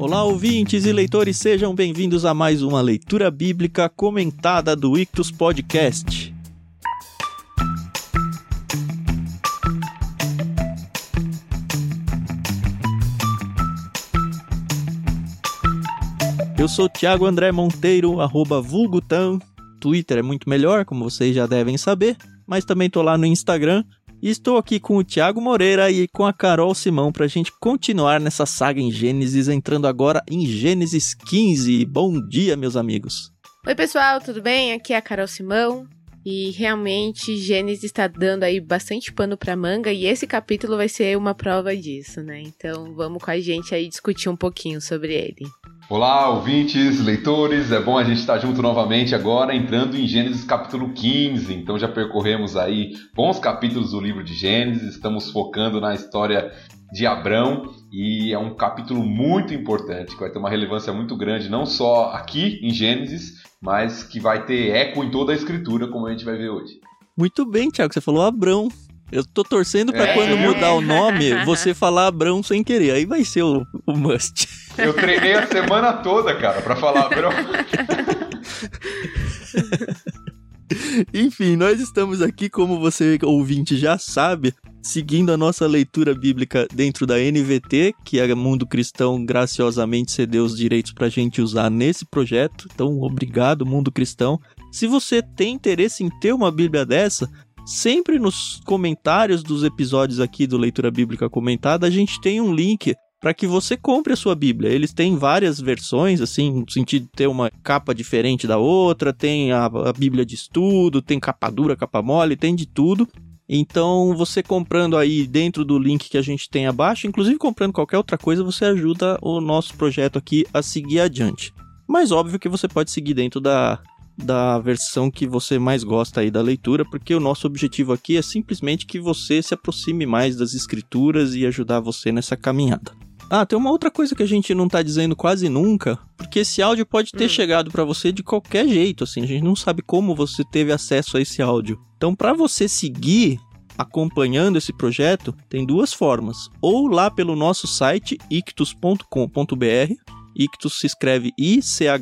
Olá, ouvintes e leitores, sejam bem-vindos a mais uma leitura bíblica comentada do Ictus Podcast. Eu sou Thiago André Monteiro, arroba. Twitter é muito melhor, como vocês já devem saber, mas também tô lá no Instagram, estou aqui com o Thiago Moreira e com a Carol Simão para a gente continuar nessa saga em Gênesis, entrando agora em Gênesis 15. Bom dia, meus amigos. Oi, pessoal, tudo bem? Aqui é a Carol Simão. E realmente Gênesis está dando aí bastante pano para manga e esse capítulo vai ser uma prova disso, né? Então vamos com a gente aí discutir um pouquinho sobre ele. Olá, ouvintes, leitores, é bom a gente estar junto novamente agora, entrando em Gênesis capítulo 15. Então já percorremos aí bons capítulos do livro de Gênesis, estamos focando na história de Abrão e é um capítulo muito importante, que vai ter uma relevância muito grande, não só aqui em Gênesis, mas que vai ter eco em toda a escritura, como a gente vai ver hoje. Muito bem, Tiago, você falou Abrão. Eu tô torcendo para é. quando mudar o nome, você falar Abrão sem querer. Aí vai ser o, o must. Eu treinei a semana toda, cara, para falar Abrão. Enfim, nós estamos aqui, como você ouvinte já sabe, seguindo a nossa leitura bíblica dentro da NVT, que é Mundo Cristão graciosamente cedeu os direitos para a gente usar nesse projeto. Então, obrigado, Mundo Cristão. Se você tem interesse em ter uma Bíblia dessa, sempre nos comentários dos episódios aqui do Leitura Bíblica Comentada, a gente tem um link para que você compre a sua Bíblia. Eles têm várias versões, assim, no sentido de ter uma capa diferente da outra, tem a, a Bíblia de estudo, tem capa dura, capa mole, tem de tudo. Então, você comprando aí dentro do link que a gente tem abaixo, inclusive comprando qualquer outra coisa, você ajuda o nosso projeto aqui a seguir adiante. Mas óbvio que você pode seguir dentro da, da versão que você mais gosta aí da leitura, porque o nosso objetivo aqui é simplesmente que você se aproxime mais das escrituras e ajudar você nessa caminhada. Ah, tem uma outra coisa que a gente não tá dizendo quase nunca, porque esse áudio pode ter hum. chegado para você de qualquer jeito, assim, a gente não sabe como você teve acesso a esse áudio. Então, para você seguir acompanhando esse projeto, tem duas formas: ou lá pelo nosso site ictus.com.br, Ictus se escreve I-C-H-T-H-U-S,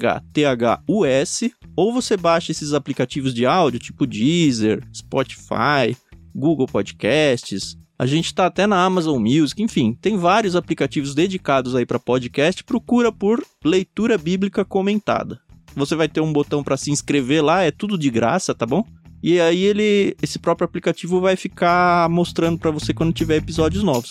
ou você baixa esses aplicativos de áudio, tipo Deezer, Spotify, Google Podcasts. A gente está até na Amazon Music, enfim, tem vários aplicativos dedicados aí para podcast. Procura por Leitura Bíblica Comentada. Você vai ter um botão para se inscrever lá, é tudo de graça, tá bom? E aí ele, esse próprio aplicativo vai ficar mostrando para você quando tiver episódios novos.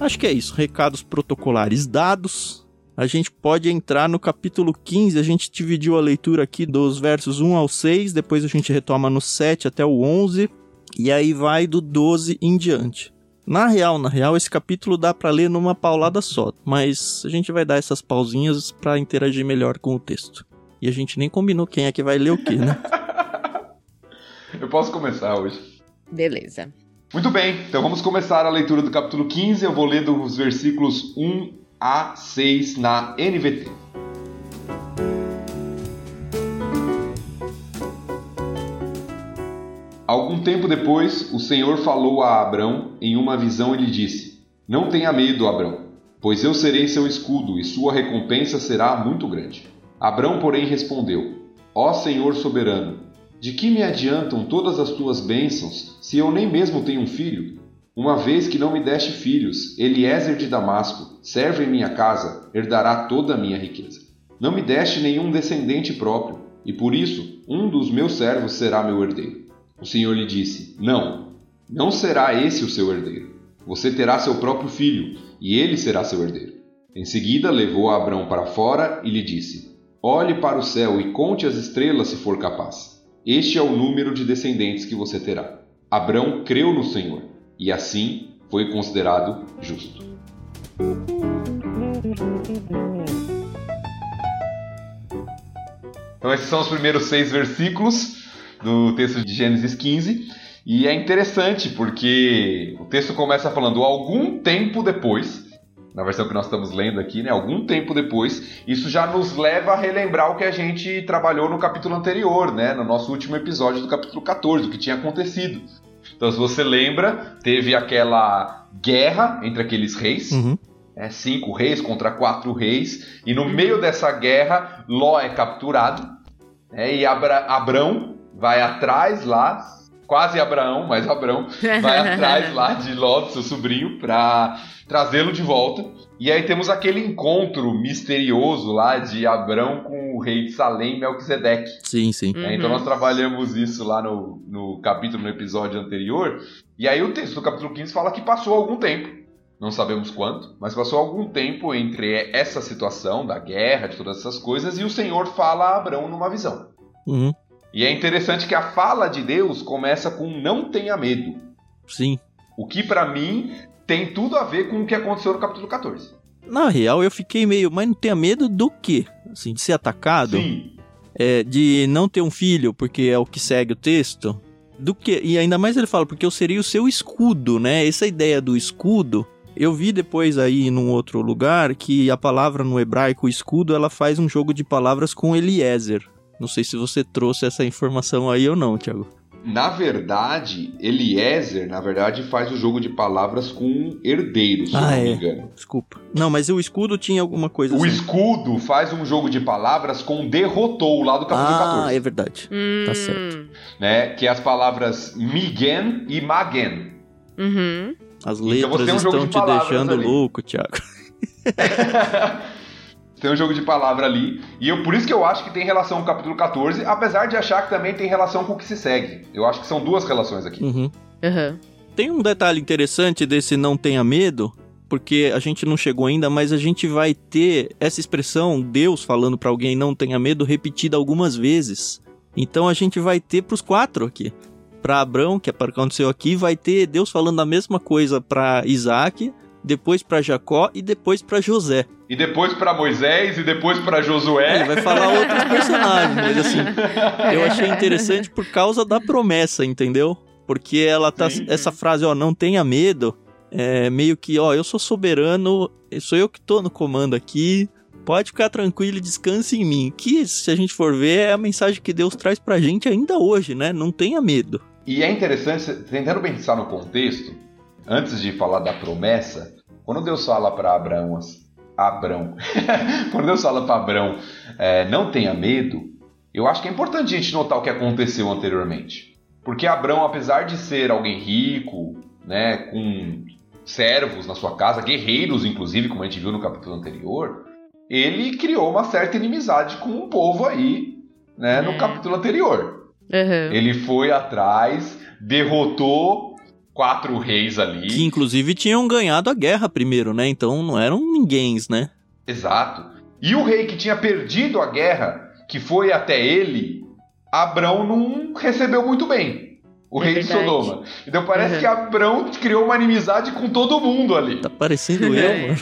Acho que é isso. Recados protocolares dados. A gente pode entrar no capítulo 15. A gente dividiu a leitura aqui dos versos 1 ao 6. Depois a gente retoma no 7 até o 11. E aí vai do 12 em diante. Na real, na real, esse capítulo dá para ler numa paulada só, mas a gente vai dar essas pausinhas para interagir melhor com o texto. E a gente nem combinou quem é que vai ler o que, né? Eu posso começar hoje. Beleza. Muito bem, então vamos começar a leitura do capítulo 15. Eu vou ler dos versículos 1 a 6 na NVT. Algum tempo depois, o Senhor falou a Abrão em uma visão e lhe disse: Não tenha medo, Abrão, pois eu serei seu escudo e sua recompensa será muito grande. Abrão, porém, respondeu: Ó Senhor soberano, de que me adiantam todas as tuas bênçãos, se eu nem mesmo tenho um filho? Uma vez que não me deste filhos, Eliezer de Damasco, servo em minha casa, herdará toda a minha riqueza. Não me deste nenhum descendente próprio, e por isso um dos meus servos será meu herdeiro. O Senhor lhe disse: Não, não será esse o seu herdeiro. Você terá seu próprio filho, e ele será seu herdeiro. Em seguida, levou Abrão para fora e lhe disse: Olhe para o céu e conte as estrelas se for capaz. Este é o número de descendentes que você terá. Abrão creu no Senhor e assim foi considerado justo. Então, esses são os primeiros seis versículos do texto de Gênesis 15. E é interessante porque o texto começa falando algum tempo depois. Na versão que nós estamos lendo aqui, né, algum tempo depois, isso já nos leva a relembrar o que a gente trabalhou no capítulo anterior, né, no nosso último episódio do capítulo 14, o que tinha acontecido. Então, se você lembra, teve aquela guerra entre aqueles reis, Uhum. né, cinco reis contra quatro reis, e no meio dessa guerra, Ló é capturado, né, e Abra Abrão vai atrás lá, quase Abraão, mas Abrão vai atrás lá de Ló, seu sobrinho, para trazê-lo de volta. E aí temos aquele encontro misterioso lá de Abrão com o rei de Salém, Melquisedeque. Sim, sim. né? Então nós trabalhamos isso lá no, no capítulo, no episódio anterior. E aí o texto do capítulo 15 fala que passou algum tempo. Não sabemos quanto, mas passou algum tempo entre essa situação da guerra, de todas essas coisas, e o Senhor fala a Abrão numa visão. Uhum. E é interessante que a fala de Deus começa com não tenha medo. Sim. O que pra mim tem tudo a ver com o que aconteceu no capítulo 14. Na real, eu fiquei meio. Mas não tenha medo do quê? Assim, de ser atacado? Sim. É, de não ter um filho, porque é o que segue o texto? Do que? E ainda mais ele fala, porque eu seria o seu escudo, né? Essa ideia do escudo. Eu vi depois aí num outro lugar que a palavra no hebraico escudo ela faz um jogo de palavras com Eliezer. Não sei se você trouxe essa informação aí ou não, Thiago. Na verdade, Eliezer, na verdade, faz o jogo de palavras com herdeiro, se eu Ah, não me é. engano. Desculpa. Não, mas o escudo tinha alguma coisa O assim. escudo faz um jogo de palavras com derrotou lá do capítulo Ah, 14. é verdade. Hum, Tá certo. Né? Que é as palavras migen e magen. Uhum. As Então letras tem um estão de te deixando ali. louco, Thiago. tem um jogo de palavra ali. E eu, por isso que eu acho que tem relação com o capítulo 14, apesar de achar que também tem relação com o que se segue. Eu acho que são duas relações aqui. Uhum. Uhum. Tem um detalhe interessante desse não tenha medo, porque a gente não chegou ainda, mas a gente vai ter essa expressão Deus falando pra alguém não tenha medo repetida algumas vezes. Então a gente vai ter pros quatro aqui. Pra Abrão, que é para aconteceu aqui, vai ter Deus falando a mesma coisa pra Isaac, depois pra Jacó e depois pra José. E depois pra Moisés, e depois pra Josué. Ele vai falar outros personagens, mas assim, eu achei interessante por causa da promessa, entendeu? Porque ela tá. Sim. Essa frase, ó, não tenha medo, é meio que, ó, eu sou soberano, sou eu que tô no comando aqui. Pode ficar tranquilo e descanse em mim. Que, se a gente for ver, é a mensagem que Deus traz pra gente ainda hoje, né? Não tenha medo. E é interessante, tentando pensar no contexto, antes de falar da promessa, quando Deus fala para Abraão, assim, Abrão, quando Deus fala para Abrão, é, não tenha medo, eu acho que é importante a gente notar o que aconteceu anteriormente. Porque Abrão, apesar de ser alguém rico, né, com servos na sua casa, guerreiros inclusive, como a gente viu no capítulo anterior, ele criou uma certa inimizade com um povo aí, né, no É. capítulo anterior. Uhum. Ele foi atrás, derrotou quatro reis ali. Que inclusive tinham ganhado a guerra primeiro, né? Então não eram ninguéms, né? Exato. E o rei que tinha perdido a guerra, que foi até ele, Abrão não recebeu muito bem. O É rei de verdade. Sodoma. Então parece Uhum. que Abrão criou uma inimizade com todo mundo ali. Tá parecendo eu, É. mano.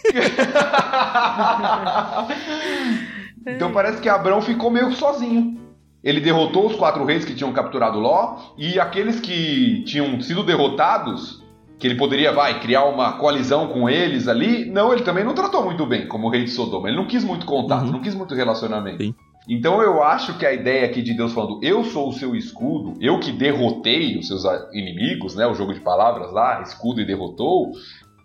então parece que Abrão ficou meio sozinho. Ele derrotou os quatro reis que tinham capturado Ló e aqueles que tinham sido derrotados, que ele poderia, vai, criar uma coalizão com eles ali. Não, ele também não tratou muito bem como o rei de Sodoma. Ele não quis muito contato, Uhum. não quis muito relacionamento. Sim. Então eu acho que a ideia aqui de Deus falando, eu sou o seu escudo, eu que derrotei os seus inimigos, né? O jogo de palavras lá, escudo e derrotou,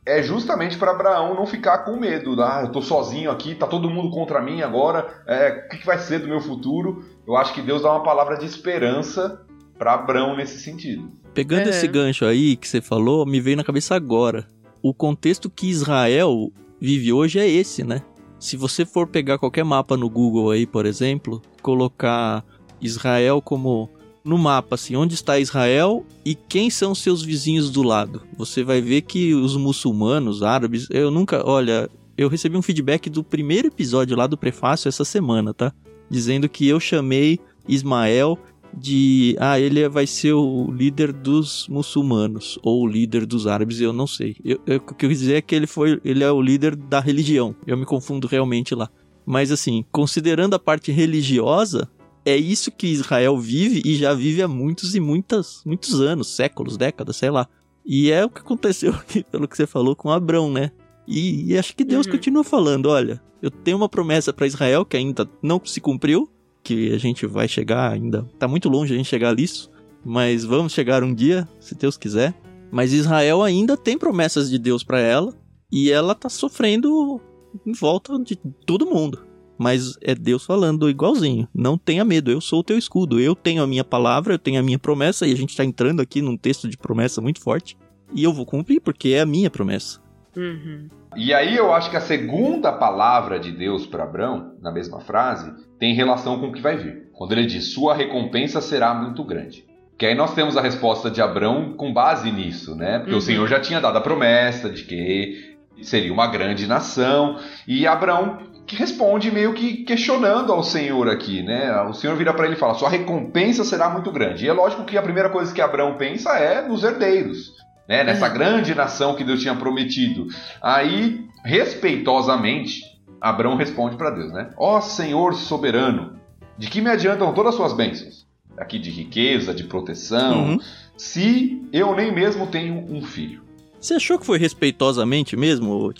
é justamente para Abraão não ficar com medo. Ah, eu tô sozinho aqui, tá todo mundo contra mim agora, é, o que, que vai ser do meu futuro? Eu acho que Deus dá uma palavra de esperança para Abraão nesse sentido. Pegando Uhum. esse gancho aí que você falou, me veio na cabeça agora. O contexto que Israel vive hoje é esse, né? Se você for pegar qualquer mapa no Google aí, por exemplo, colocar Israel como no mapa, assim, onde está Israel e quem são seus vizinhos do lado, você vai ver que os muçulmanos, árabes, eu nunca, olha, eu recebi um feedback do primeiro episódio lá do prefácio essa semana, tá? Dizendo que eu chamei Ismael de ah, ele vai ser o líder dos muçulmanos ou o líder dos árabes, eu não sei. Eu, eu- o que eu quis dizer é que ele foi, ele é o líder da religião. Eu me confundo realmente lá. Mas assim, considerando a parte religiosa, é isso que Israel vive e já vive há muitos e muitas, muitos anos, séculos, décadas, sei lá. E é o que aconteceu aqui, pelo que você falou com Abrão, né? E, e acho que Deus Uhum. continua falando: olha, eu tenho uma promessa para Israel que ainda não se cumpriu, que a gente vai chegar ainda. Tá muito longe a gente chegar nisso, mas vamos chegar um dia, se Deus quiser. Mas Israel ainda tem promessas de Deus para ela e ela tá sofrendo em volta de todo mundo. Mas é Deus falando igualzinho. Não tenha medo, eu sou o teu escudo. Eu tenho a minha palavra, eu tenho a minha promessa. E a gente tá entrando aqui num texto de promessa muito forte. E eu vou cumprir, porque é a minha promessa. Uhum. E aí eu acho que a segunda palavra de Deus para Abraão, na mesma frase, tem relação com o que vai vir. Quando ele diz: "Sua recompensa será muito grande". Que aí nós temos a resposta de Abraão com base nisso, né? Porque Uhum. o Senhor já tinha dado a promessa de que seria uma grande nação, e Abraão que responde meio que questionando ao Senhor aqui, né? O Senhor vira para ele e fala: "Sua recompensa será muito grande". E é lógico que a primeira coisa que Abraão pensa é nos herdeiros, né? Nessa Uhum. grande nação que Deus tinha prometido. Aí, respeitosamente, Abraão responde para Deus, né? Ó Senhor soberano, de que me adiantam todas as suas bênçãos? Aqui de riqueza, de proteção, Uhum. se eu nem mesmo tenho um filho. Você achou que foi respeitosamente mesmo,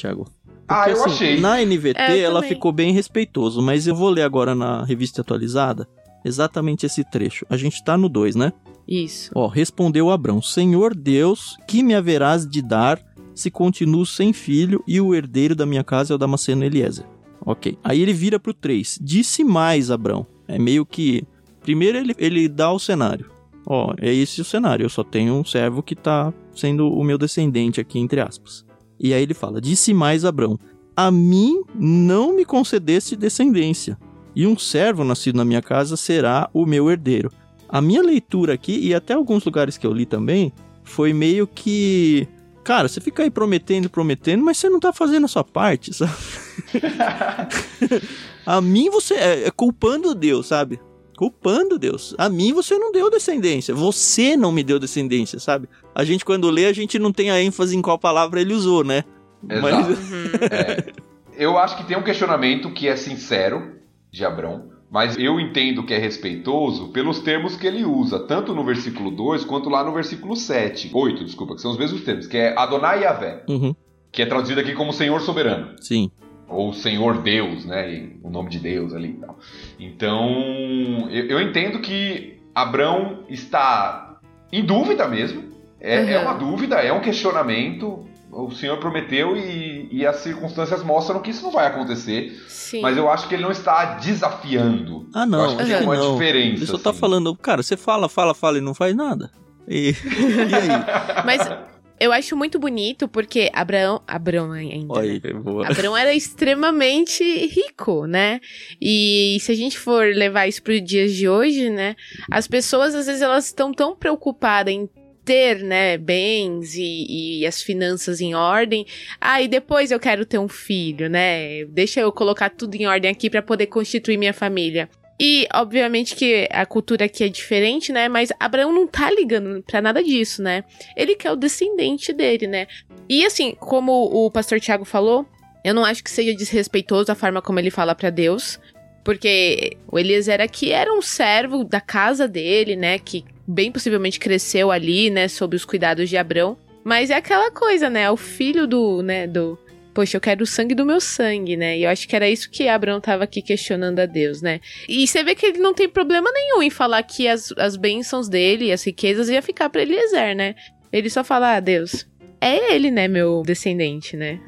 Thiago? ah, eu assim, achei. Na NVT É, ela também. ficou bem respeitoso, mas eu vou ler agora na revista atualizada exatamente esse trecho. A gente tá no 2, né? Isso. Ó, respondeu Abrão: Senhor Deus, que me haverás de dar se continuo sem filho e o herdeiro da minha casa é o Damasceno Eliezer? Ok. Aí ele vira pro 3. Disse mais, Abrão. É meio que. Primeiro ele, ele dá o cenário. Ó, é esse o cenário. Eu só tenho um servo que tá sendo o meu descendente aqui, entre aspas. E aí ele fala: Disse mais, Abrão: A mim não me concedeste descendência, e um servo nascido na minha casa será o meu herdeiro. A minha leitura aqui, e até alguns lugares que eu li também, foi meio que. Cara, você fica aí prometendo, prometendo, mas você não tá fazendo a sua parte, sabe? a mim você. É, é culpando Deus, sabe? Culpando Deus. A mim você não deu descendência. Você não me deu descendência, sabe? A gente, quando lê, a gente não tem a ênfase em qual palavra ele usou, né? Exato. Uhum. É. Eu acho que tem um questionamento que é sincero de Abrão, mas eu entendo que é respeitoso pelos termos que ele usa, tanto no versículo 2 quanto lá no versículo 7. 8, desculpa, que são os mesmos termos, que é Adonai Yahvé, Uhum, que é traduzido aqui como Senhor Soberano. sim. ou Senhor Deus, né? e O nome de Deus ali e tal. Então, eu, eu entendo que Abrão está em dúvida mesmo. É, Uhum. é uma dúvida, é um questionamento. O Senhor prometeu e, e as circunstâncias mostram que isso não vai acontecer. Sim. Mas eu acho que ele não está desafiando. Ah, não. Eu acho que tem uma não. diferença. Ele só tá assim. falando, cara, você fala, fala, fala e não faz nada. E, e aí? Mas eu acho muito bonito porque Abraão. Abraão ainda. Olha né? aí, boa. Abraão era extremamente rico, né? E se a gente for levar isso para os dias de hoje, né? As pessoas, às vezes, elas estão tão preocupadas em ter, né, bens e, e as finanças em ordem. Ah, depois eu quero ter um filho, né? Deixa eu colocar tudo em ordem aqui para poder constituir minha família. E, obviamente, que a cultura aqui é diferente, né? Mas Abraão não tá ligando pra nada disso, né? Ele quer o descendente dele, né? E, assim, como o pastor Tiago falou, eu não acho que seja desrespeitoso a forma como ele fala pra Deus. Porque o Eliezer aqui era um servo da casa dele, né? Que bem possivelmente cresceu ali, né? Sob os cuidados de Abrão. Mas é aquela coisa, né? É o filho do, né? Do. Poxa, eu quero o sangue do meu sangue, né? E eu acho que era isso que Abraão tava aqui questionando a Deus, né? E você vê que ele não tem problema nenhum em falar que as, as bênçãos dele, as riquezas, ia ficar pra Eliezer, né? Ele só fala, ah, Deus, é ele, né, meu descendente, né?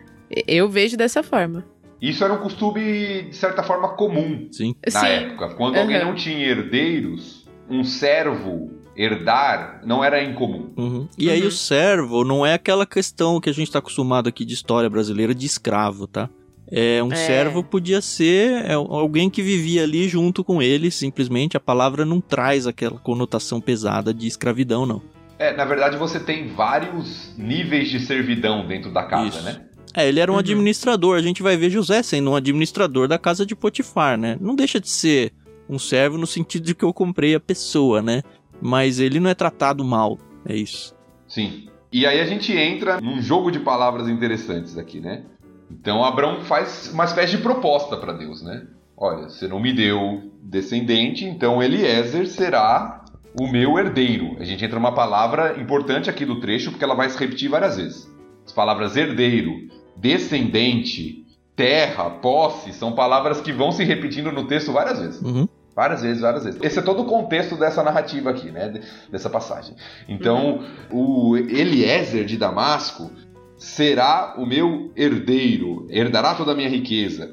Eu vejo dessa forma. Isso era um costume, de certa forma, comum Sim. na Sim. época. Quando alguém Aham. não tinha herdeiros, um servo herdar não era incomum. Uhum. E aí Uhum. o servo não é aquela questão que a gente tá acostumado aqui de história brasileira de escravo, tá? É, um É. servo podia ser é, alguém que vivia ali junto com ele, simplesmente. A palavra não traz aquela conotação pesada de escravidão, não. É, na verdade você tem vários níveis de servidão dentro da casa, Isso. né? É, ele era um Uhum. administrador. A gente vai ver José sendo um administrador da casa de Potifar, né? Não deixa de ser um servo no sentido de que eu comprei a pessoa, né? Mas ele não é tratado mal. É isso. Sim. E aí a gente entra num jogo de palavras interessantes aqui, né? Então Abraão faz uma espécie de proposta para Deus, né? Olha, você não me deu descendente, então Eliezer será o meu herdeiro. A gente entra numa palavra importante aqui do trecho porque ela vai se repetir várias vezes. As palavras herdeiro descendente, terra, posse, são palavras que vão se repetindo no texto várias vezes. Uhum. Várias vezes, várias vezes. Esse é todo o contexto dessa narrativa aqui, né? Dessa passagem. Então, uhum. o Eliezer de Damasco será o meu herdeiro, herdará toda a minha riqueza.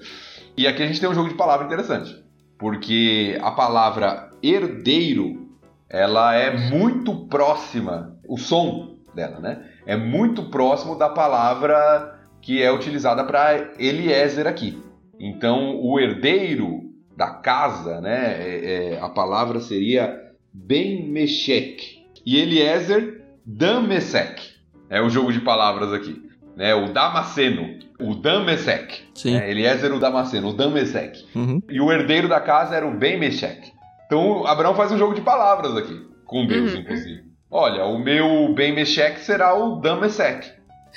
E aqui a gente tem um jogo de palavra interessante, porque a palavra herdeiro, ela é muito próxima, o som dela, né? É muito próximo da palavra que é utilizada para Eliezer aqui. Então, o herdeiro da casa, né? É, é, a palavra seria Ben Meshek. E Eliezer Damesek. É o jogo de palavras aqui. Né? O Damasceno, o Damesek. Sim. É, Eliezer o Damasceno, o Damesek. Uhum. E o herdeiro da casa era o Ben Meshek. Então Abraão faz um jogo de palavras aqui, com Deus, uhum. inclusive. Olha, o meu Ben Meshek será o Damesek.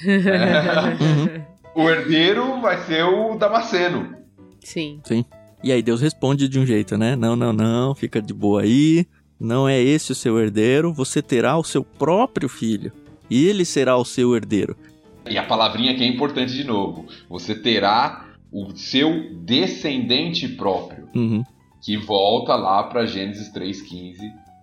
é. uhum. O herdeiro vai ser o Damasceno. Sim. Sim. E aí Deus responde de um jeito, né? Não, não, não, fica de boa aí. Não é esse o seu herdeiro, você terá o seu próprio filho. E ele será o seu herdeiro. E a palavrinha que é importante de novo. Você terá o seu descendente próprio. Uhum. Que volta lá para Gênesis 3,15.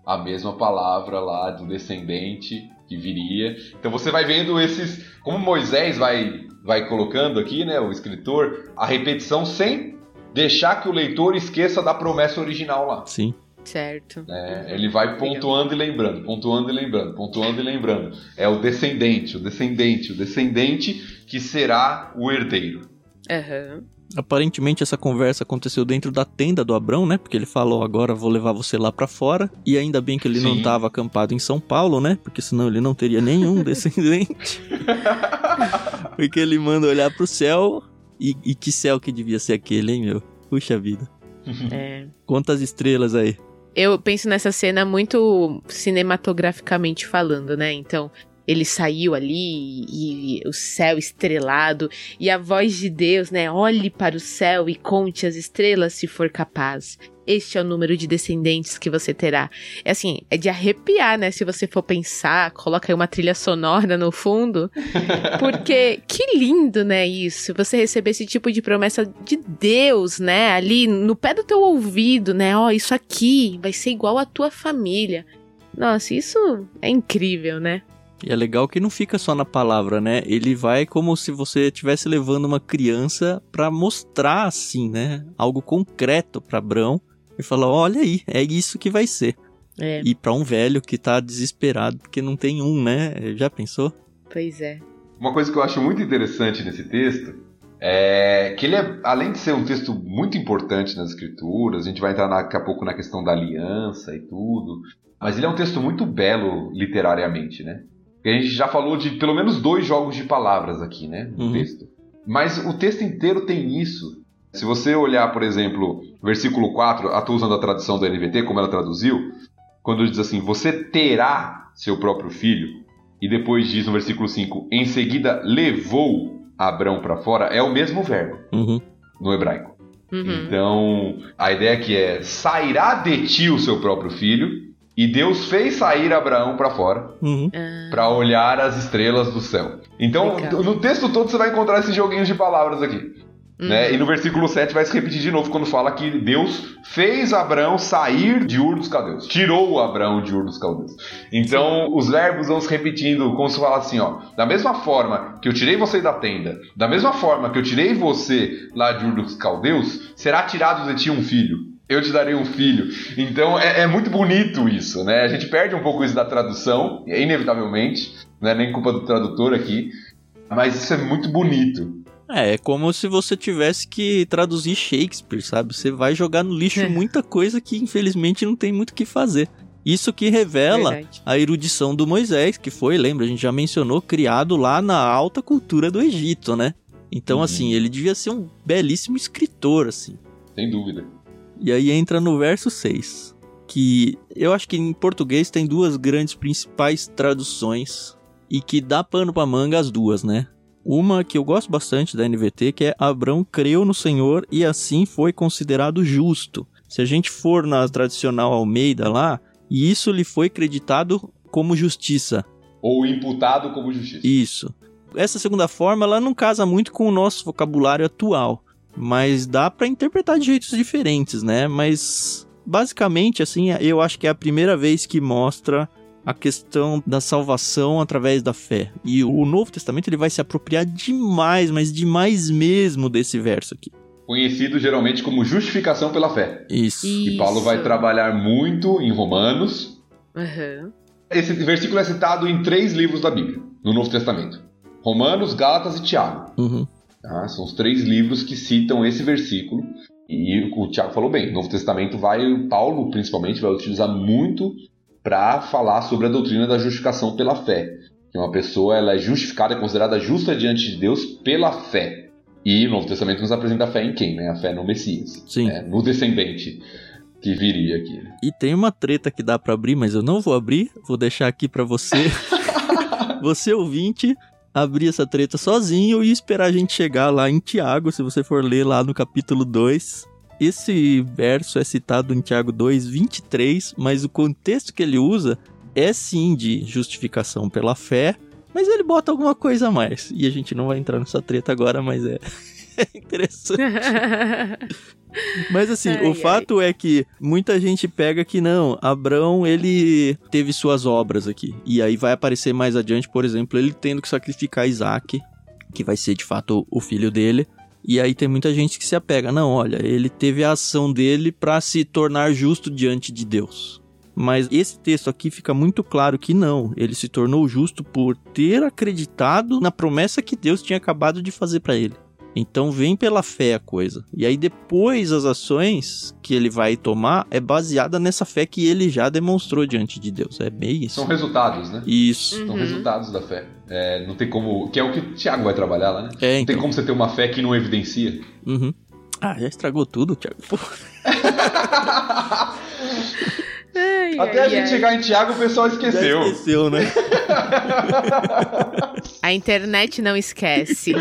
A mesma palavra lá do descendente que viria. Então você vai vendo esses. Como Moisés vai, vai colocando aqui, né? O escritor, a repetição sem deixar que o leitor esqueça da promessa original lá. Sim. Certo. É, ele vai pontuando e lembrando, pontuando e lembrando, pontuando e lembrando. É o descendente, o descendente, o descendente que será o herdeiro. Uhum. Aparentemente essa conversa aconteceu dentro da tenda do Abrão, né? Porque ele falou, agora vou levar você lá para fora. E ainda bem que ele Sim. não estava acampado em São Paulo, né? Porque senão ele não teria nenhum descendente. Porque ele manda olhar pro céu, e, e que céu que devia ser aquele, hein, meu? Puxa vida. É. Quantas estrelas aí? Eu penso nessa cena muito cinematograficamente falando, né? Então, ele saiu ali e, e, o céu estrelado e a voz de Deus, né? Olhe para o céu e conte as estrelas se for capaz este é o número de descendentes que você terá. É assim, é de arrepiar, né? Se você for pensar, coloca aí uma trilha sonora no fundo. Porque que lindo, né? Isso. Você receber esse tipo de promessa de Deus, né? Ali no pé do teu ouvido, né? Ó, oh, isso aqui vai ser igual à tua família. Nossa, isso é incrível, né? E é legal que não fica só na palavra, né? Ele vai como se você estivesse levando uma criança para mostrar assim, né? Algo concreto para Abraão e fala: olha aí, é isso que vai ser. É. E para um velho que tá desesperado porque não tem um, né? Já pensou? Pois é. Uma coisa que eu acho muito interessante nesse texto é que ele é, além de ser um texto muito importante nas escrituras, a gente vai entrar daqui a pouco na questão da aliança e tudo, mas ele é um texto muito belo literariamente, né? A gente já falou de pelo menos dois jogos de palavras aqui, né? No uhum. texto. Mas o texto inteiro tem isso. Se você olhar, por exemplo, versículo 4, estou usando a tradução da NVT, como ela traduziu, quando diz assim: Você terá seu próprio filho, e depois diz no versículo 5: Em seguida levou Abrão para fora, é o mesmo verbo uhum. no hebraico. Uhum. Então, a ideia aqui é: sairá de ti o seu próprio filho, e Deus fez sair Abraão para fora uhum. Ah. para olhar as estrelas do céu. Então, Legal. no texto todo você vai encontrar esses joguinhos de palavras aqui. Né? Uhum. E no versículo 7 vai se repetir de novo quando fala que Deus fez Abraão sair de Ur dos Caldeus. Tirou Abraão de Ur dos Caldeus. Então Sim. os verbos vão se repetindo, como se fala assim, ó. Da mesma forma que eu tirei você da tenda, da mesma forma que eu tirei você lá de Ur dos Caldeus, será tirado de ti um filho. Eu te darei um filho. Então é, é muito bonito isso, né? A gente perde um pouco isso da tradução, inevitavelmente, não é nem culpa do tradutor aqui, mas isso é muito bonito. É, é como se você tivesse que traduzir Shakespeare, sabe? Você vai jogar no lixo é. muita coisa que infelizmente não tem muito o que fazer. Isso que revela Verdade. a erudição do Moisés, que foi, lembra, a gente já mencionou, criado lá na alta cultura do Egito, né? Então, uhum. assim, ele devia ser um belíssimo escritor, assim. Sem dúvida. E aí entra no verso 6, que eu acho que em português tem duas grandes principais traduções e que dá pano pra manga as duas, né? Uma que eu gosto bastante da NVT, que é Abrão creu no Senhor e assim foi considerado justo. Se a gente for na tradicional Almeida lá, e isso lhe foi creditado como justiça. Ou imputado como justiça. Isso. essa segunda forma ela não casa muito com o nosso vocabulário atual, mas dá para interpretar de jeitos diferentes, né? Mas basicamente assim, eu acho que é a primeira vez que mostra a questão da salvação através da fé. E o Novo Testamento ele vai se apropriar demais, mas demais mesmo desse verso aqui. Conhecido geralmente como justificação pela fé. Isso. E Paulo vai trabalhar muito em Romanos. Uhum. Esse versículo é citado em três livros da Bíblia, no Novo Testamento: Romanos, Gálatas e Tiago. Uhum. Tá? São os três livros que citam esse versículo. E o Tiago falou bem: o Novo Testamento vai, Paulo principalmente, vai utilizar muito para falar sobre a doutrina da justificação pela fé. Que uma pessoa ela é justificada, é considerada justa diante de Deus pela fé. E o Novo Testamento nos apresenta a fé em quem? Né? A fé no Messias. Sim. Né? No descendente que viria aqui. E tem uma treta que dá para abrir, mas eu não vou abrir. Vou deixar aqui para você, você ouvinte, abrir essa treta sozinho e esperar a gente chegar lá em Tiago, se você for ler lá no capítulo 2, esse verso é citado em Tiago 2, 23, mas o contexto que ele usa é sim de justificação pela fé, mas ele bota alguma coisa a mais. E a gente não vai entrar nessa treta agora, mas é, interessante. Mas assim, Ai, o fato é que muita gente pega que não, Abraão ele teve suas obras aqui. E aí vai aparecer mais adiante, por exemplo, ele tendo que sacrificar Isaac, que vai ser de fato o filho dele. E aí tem muita gente que se apega, não, olha, ele teve a ação dele para se tornar justo diante de Deus. Mas esse texto aqui fica muito claro que não, ele se tornou justo por ter acreditado na promessa que Deus tinha acabado de fazer para ele. Então vem pela fé a coisa. E aí depois as ações que ele vai tomar é baseada nessa fé que ele já demonstrou diante de Deus. É bem isso. São resultados, né? Isso. Uhum. São resultados da fé. É, não tem como. Que é o que o Tiago vai trabalhar lá, né? É, Não tem então. como você ter uma fé que não evidencia. Uhum. Ah, já estragou tudo, Thiago. Pô. Ai, Até ai, a gente ai. chegar em Tiago, o pessoal Já esqueceu. esqueceu, né? A internet não esquece.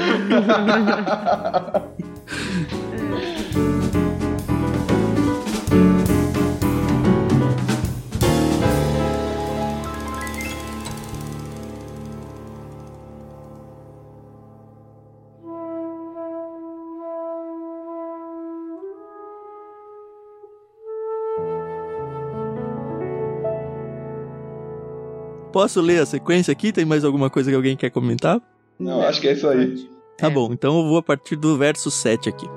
Posso ler a sequência aqui? Tem mais alguma coisa que alguém quer comentar? Não, acho que é isso aí. Tá bom, então eu vou a partir do verso 7 aqui.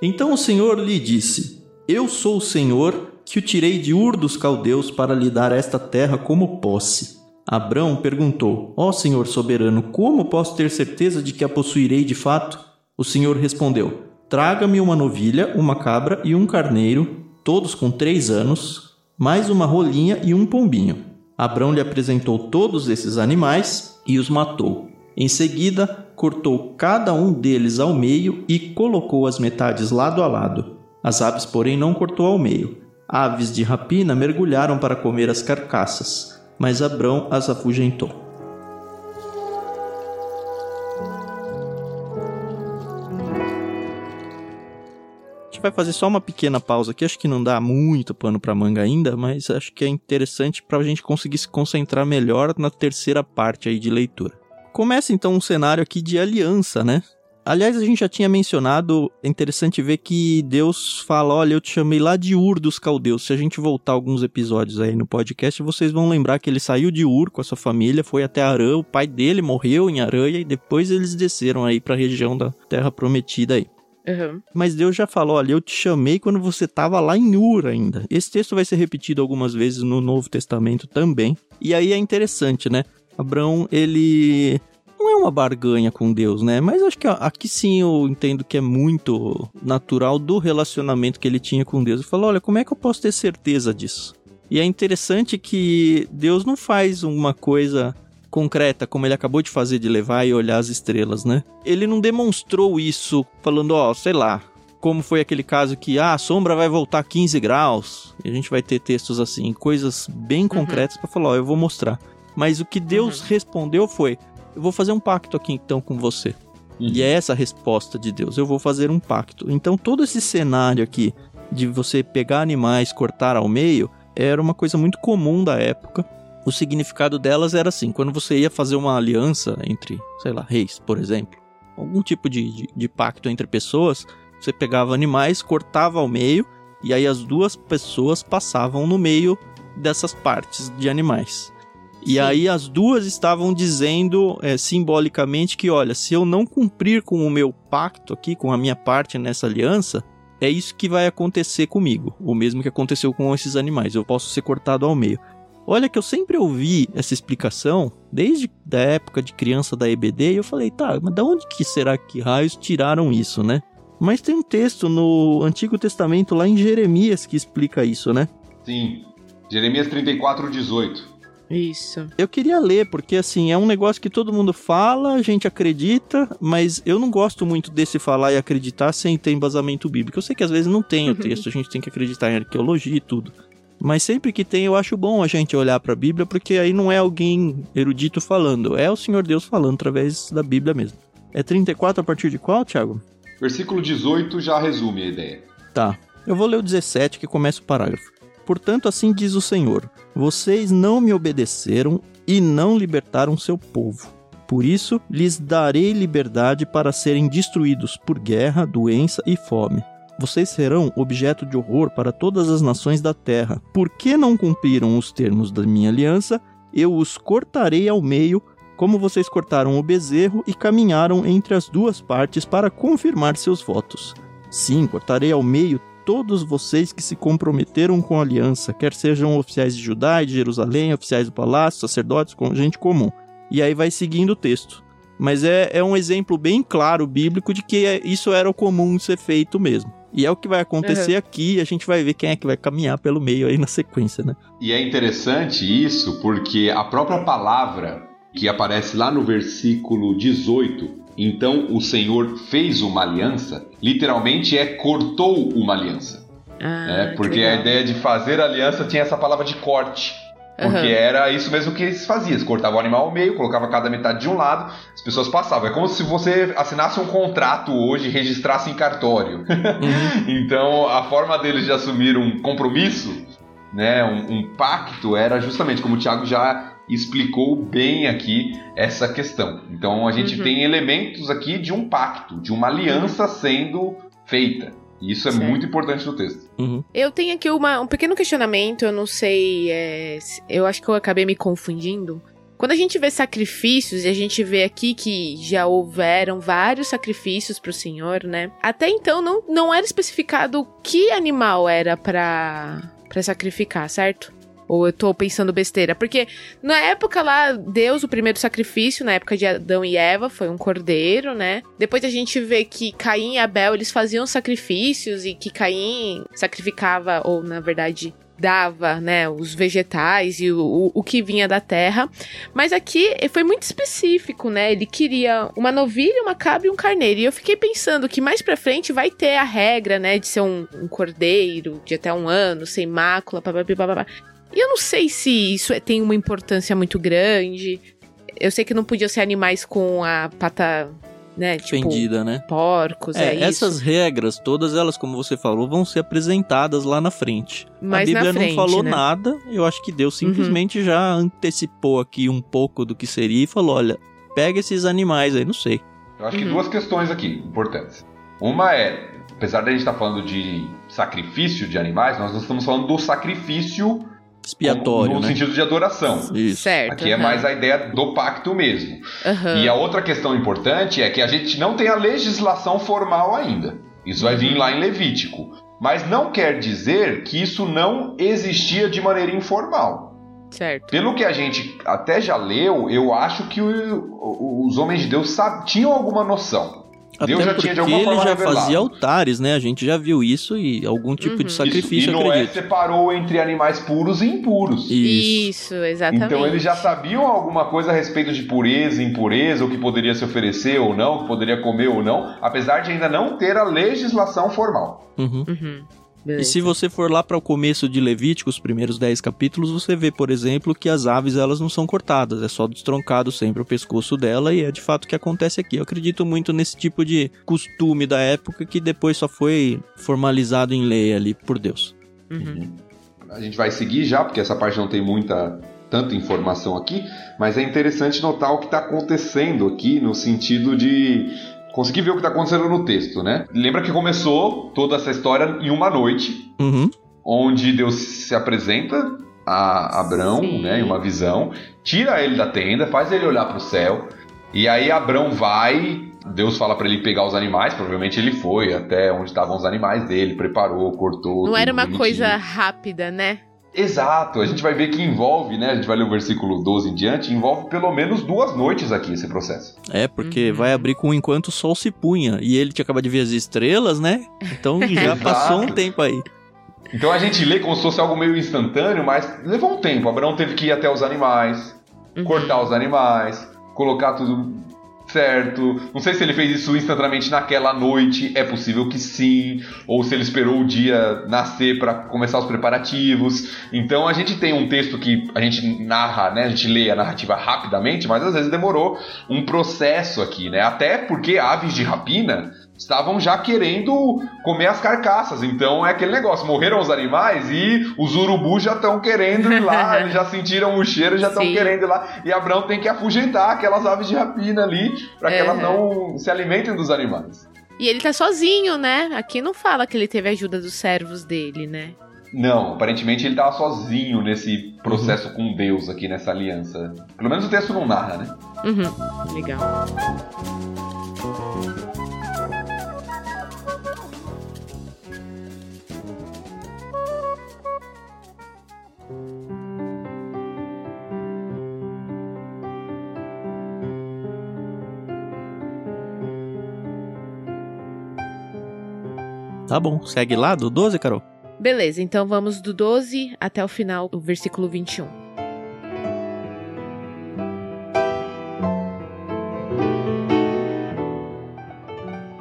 Então o Senhor lhe disse: Eu sou o Senhor que o tirei de Ur dos caldeus para lhe dar esta terra como posse. Abrão perguntou: Ó Senhor soberano, como posso ter certeza de que a possuirei de fato? O Senhor respondeu: Traga-me uma novilha, uma cabra e um carneiro, todos com três anos, mais uma rolinha e um pombinho. Abrão lhe apresentou todos esses animais e os matou. Em seguida, cortou cada um deles ao meio e colocou as metades lado a lado. As aves, porém, não cortou ao meio. Aves de rapina mergulharam para comer as carcaças, mas Abrão as afugentou. Vai fazer só uma pequena pausa aqui, acho que não dá muito pano pra manga ainda, mas acho que é interessante pra gente conseguir se concentrar melhor na terceira parte aí de leitura. Começa então um cenário aqui de aliança, né? Aliás, a gente já tinha mencionado, é interessante ver que Deus fala, olha, eu te chamei lá de Ur dos Caldeus. Se a gente voltar alguns episódios aí no podcast, vocês vão lembrar que ele saiu de Ur com a sua família, foi até Arã, o pai dele morreu em Arã e depois eles desceram aí pra região da Terra Prometida aí. Uhum. Mas Deus já falou, olha, eu te chamei quando você estava lá em Ur ainda. Esse texto vai ser repetido algumas vezes no Novo Testamento também. E aí é interessante, né? Abraão, ele não é uma barganha com Deus, né? Mas acho que aqui sim eu entendo que é muito natural do relacionamento que ele tinha com Deus. Ele falou, olha, como é que eu posso ter certeza disso? E é interessante que Deus não faz uma coisa concreta, como ele acabou de fazer de levar e olhar as estrelas, né? Ele não demonstrou isso falando, ó, sei lá, como foi aquele caso que ah, a sombra vai voltar 15 graus. E a gente vai ter textos assim, coisas bem concretas pra falar, ó, eu vou mostrar. Mas o que Deus respondeu foi: eu vou fazer um pacto aqui então com você. E é essa a resposta de Deus: eu vou fazer um pacto. Então todo esse cenário aqui de você pegar animais, cortar ao meio, era uma coisa muito comum da época. O significado delas era assim: quando você ia fazer uma aliança entre, sei lá, reis, por exemplo, algum tipo de, de, de pacto entre pessoas, você pegava animais, cortava ao meio, e aí as duas pessoas passavam no meio dessas partes de animais. E Sim. aí as duas estavam dizendo é, simbolicamente que, olha, se eu não cumprir com o meu pacto aqui, com a minha parte nessa aliança, é isso que vai acontecer comigo. O mesmo que aconteceu com esses animais. Eu posso ser cortado ao meio. Olha que eu sempre ouvi essa explicação, desde da época de criança da EBD, e eu falei, tá, mas da onde que será que raios tiraram isso, né? Mas tem um texto no Antigo Testamento, lá em Jeremias, que explica isso, né? Sim. Jeremias 34, 18. Isso. Eu queria ler, porque assim, é um negócio que todo mundo fala, a gente acredita, mas eu não gosto muito desse falar e acreditar sem ter embasamento bíblico. Eu sei que às vezes não tem o texto, a gente tem que acreditar em arqueologia e tudo. Mas sempre que tem, eu acho bom a gente olhar para a Bíblia, porque aí não é alguém erudito falando, é o Senhor Deus falando através da Bíblia mesmo. É 34 a partir de qual, Thiago? Versículo 18 já resume a ideia. Tá. Eu vou ler o 17 que começa o parágrafo. Portanto, assim diz o Senhor: Vocês não me obedeceram e não libertaram seu povo. Por isso, lhes darei liberdade para serem destruídos por guerra, doença e fome. Vocês serão objeto de horror para todas as nações da terra. Porque não cumpriram os termos da minha aliança, eu os cortarei ao meio, como vocês cortaram o bezerro e caminharam entre as duas partes para confirmar seus votos. Sim, cortarei ao meio todos vocês que se comprometeram com a aliança, quer sejam oficiais de Judá e de Jerusalém, oficiais do palácio, sacerdotes, gente comum. E aí vai seguindo o texto. Mas é, é um exemplo bem claro bíblico de que é- isso era o comum ser feito mesmo. E é o que vai acontecer aqui, e a gente vai ver quem é que vai caminhar pelo meio aí na sequência, né? E é interessante isso porque a própria palavra que aparece lá no versículo 18, então o Senhor fez uma aliança, literalmente é cortou uma aliança. Ah, É, que porque a ideia de fazer aliança tinha essa palavra de corte. Porque Aham. era isso mesmo que eles faziam. Eles cortavam o animal ao meio, colocava cada metade de um lado, as pessoas passavam. É como se você assinasse um contrato hoje e registrasse em cartório. Uhum. então, a forma deles de assumir um compromisso, né, um, um pacto, era justamente como o Thiago já explicou bem aqui essa questão. Então, a gente Uhum. tem elementos aqui de um pacto, de uma aliança sendo feita. E isso é Certo. muito importante no texto. Uhum. Eu tenho aqui uma- um pequeno questionamento, eu não sei. é, eu acho que eu acabei me confundindo. Quando a gente vê sacrifícios, e a gente vê aqui que já houveram vários sacrifícios pro Senhor, né? Até então não, não era especificado que animal era pra, pra sacrificar, certo? Ou eu tô pensando besteira? Porque na época lá, Deus, o primeiro sacrifício, na época de Adão e Eva, foi um cordeiro, né? Depois a gente vê que Caim e Abel, eles faziam sacrifícios e que Caim sacrificava, ou na verdade dava, né, os vegetais e o, o, que vinha da terra. Mas aqui foi muito específico, né? Ele queria uma novilha, uma cabra e um carneiro. E eu fiquei pensando que mais pra frente vai ter a regra, né, de ser um, um cordeiro de até um ano, sem mácula, papapá. E eu não sei se isso é- tem uma importância muito grande. Eu sei que não podiam ser animais com a pata, né, tipo Fendida, né? porcos, é, É, isso. essas regras, todas elas, como você falou, vão ser apresentadas lá na frente. Mas a Bíblia frente, não falou né? Uhum. nada, eu acho que Deus simplesmente já antecipou aqui um pouco do que seria e falou: olha, pega esses animais aí, não sei. Eu acho que Uhum. duas questões aqui importantes. Uma é, apesar de a gente estar falando de sacrifício de animais, nós não estamos falando do sacrifício Expiatório, como- no né? sentido de adoração. Isso. Certo. Aqui é mais a ideia do pacto mesmo. Aham. E a outra questão importante é que a gente não tem a legislação formal ainda. Isso vai vir lá em Levítico. Mas não quer dizer que isso não existia de maneira informal. Certo. Pelo que a gente até já leu, eu acho que o- o- os homens de Deus tinham alguma noção. Até Deus já porque tinha de alguma ele já revelado. fazia altares, né? A gente já viu isso e algum tipo Uhum. de Isso, sacrifício, e Noé acredito. separou entre animais puros e impuros. Isso. Isso, exatamente. Então eles já sabiam alguma coisa a respeito de pureza, impureza, o que poderia se oferecer ou não, o que poderia comer ou não, apesar de ainda não ter a legislação formal. Uhum. Uhum. E Beleza. se você for lá para o começo de Levítico, os primeiros 10 capítulos, você vê, por exemplo, que as aves elas não são cortadas, é só destroncado sempre o pescoço dela e é de fato o que acontece aqui. Eu acredito muito nesse tipo de costume da época que depois só foi formalizado em lei ali por Deus. Uhum. a gente vai seguir já, porque essa parte não tem muita tanta informação aqui, mas é interessante notar o que está acontecendo aqui no sentido de conseguir ver o que está acontecendo no texto, né? Lembra que começou toda essa história em uma noite, Uhum. onde Deus se apresenta a Abrão, Sim. né, em uma visão, tira ele da tenda, faz ele olhar para o céu, e aí Abrão vai, Deus fala para ele pegar os animais, provavelmente ele foi até onde estavam os animais dele, preparou, cortou. Não era uma bonitinho. coisa rápida, né? Exato, a gente vai ver que envolve, né? A gente vai ler o versículo 12 em diante, envolve pelo menos duas noites aqui esse processo. É, porque Uhum. vai abrir com enquanto o sol se punha. E ele tinha acabado de ver as estrelas, né? Então já passou um tempo aí. Então a gente lê como se fosse algo meio instantâneo, mas levou um tempo. Abraão teve que ir até os animais, Uhum. cortar os animais, colocar tudo certo. Não sei se ele fez isso instantaneamente naquela noite, é possível que sim, ou se ele esperou o dia nascer para começar os preparativos. Então a gente tem um texto que a gente narra, né? A gente lê a narrativa rapidamente, mas às vezes demorou um processo aqui, né? Até porque aves de rapina estavam já querendo comer as carcaças. Então é aquele negócio, morreram os animais e os urubus já estão querendo ir lá, eles já sentiram o cheiro, já estão querendo ir lá. E Abraão tem que afugentar aquelas aves de rapina ali para que elas Uhum. não se alimentem dos animais. E ele tá sozinho, né? Aqui não fala que ele teve ajuda dos servos dele, né? Não, aparentemente ele estava sozinho nesse processo com Deus aqui nessa aliança. Pelo menos o texto não narra, né? Uhum. Legal. Tá bom, segue lá do 12, Carol? Beleza, então vamos do 12 até o final, o versículo 21.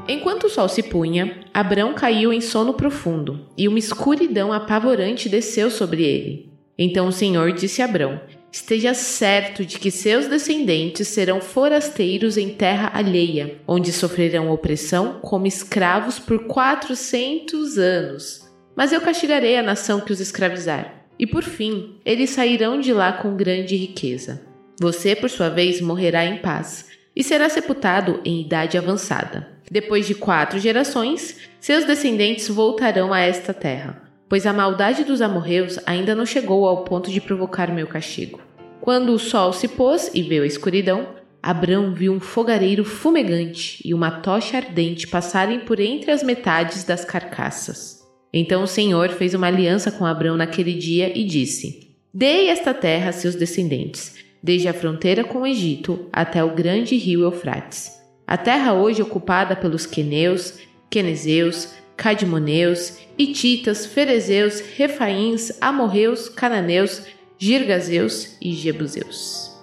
Enquanto o sol se punha, Abrão caiu em sono profundo, e uma escuridão apavorante desceu sobre ele. Então o Senhor disse a Abrão: Esteja certo de que seus descendentes serão forasteiros em terra alheia, onde sofrerão opressão como escravos por quatrocentos anos. Mas eu castigarei a nação que os escravizar. E por fim, eles sairão de lá com grande riqueza. Você, por sua vez, morrerá em paz e será sepultado em idade avançada. Depois de quatro gerações, seus descendentes voltarão a esta terra, pois a maldade dos amorreus ainda não chegou ao ponto de provocar meu castigo. Quando o sol se pôs e veio a escuridão, Abrão viu um fogareiro fumegante e uma tocha ardente passarem por entre as metades das carcaças. Então o Senhor fez uma aliança com Abrão naquele dia e disse: Dei esta terra a seus descendentes, desde a fronteira com o Egito até o grande rio Eufrates. A terra hoje ocupada pelos queneus, quenezeus, cadmoneus, hititas, ferezeus, refaíns, amorreus, cananeus, girgazeus e jebuseus.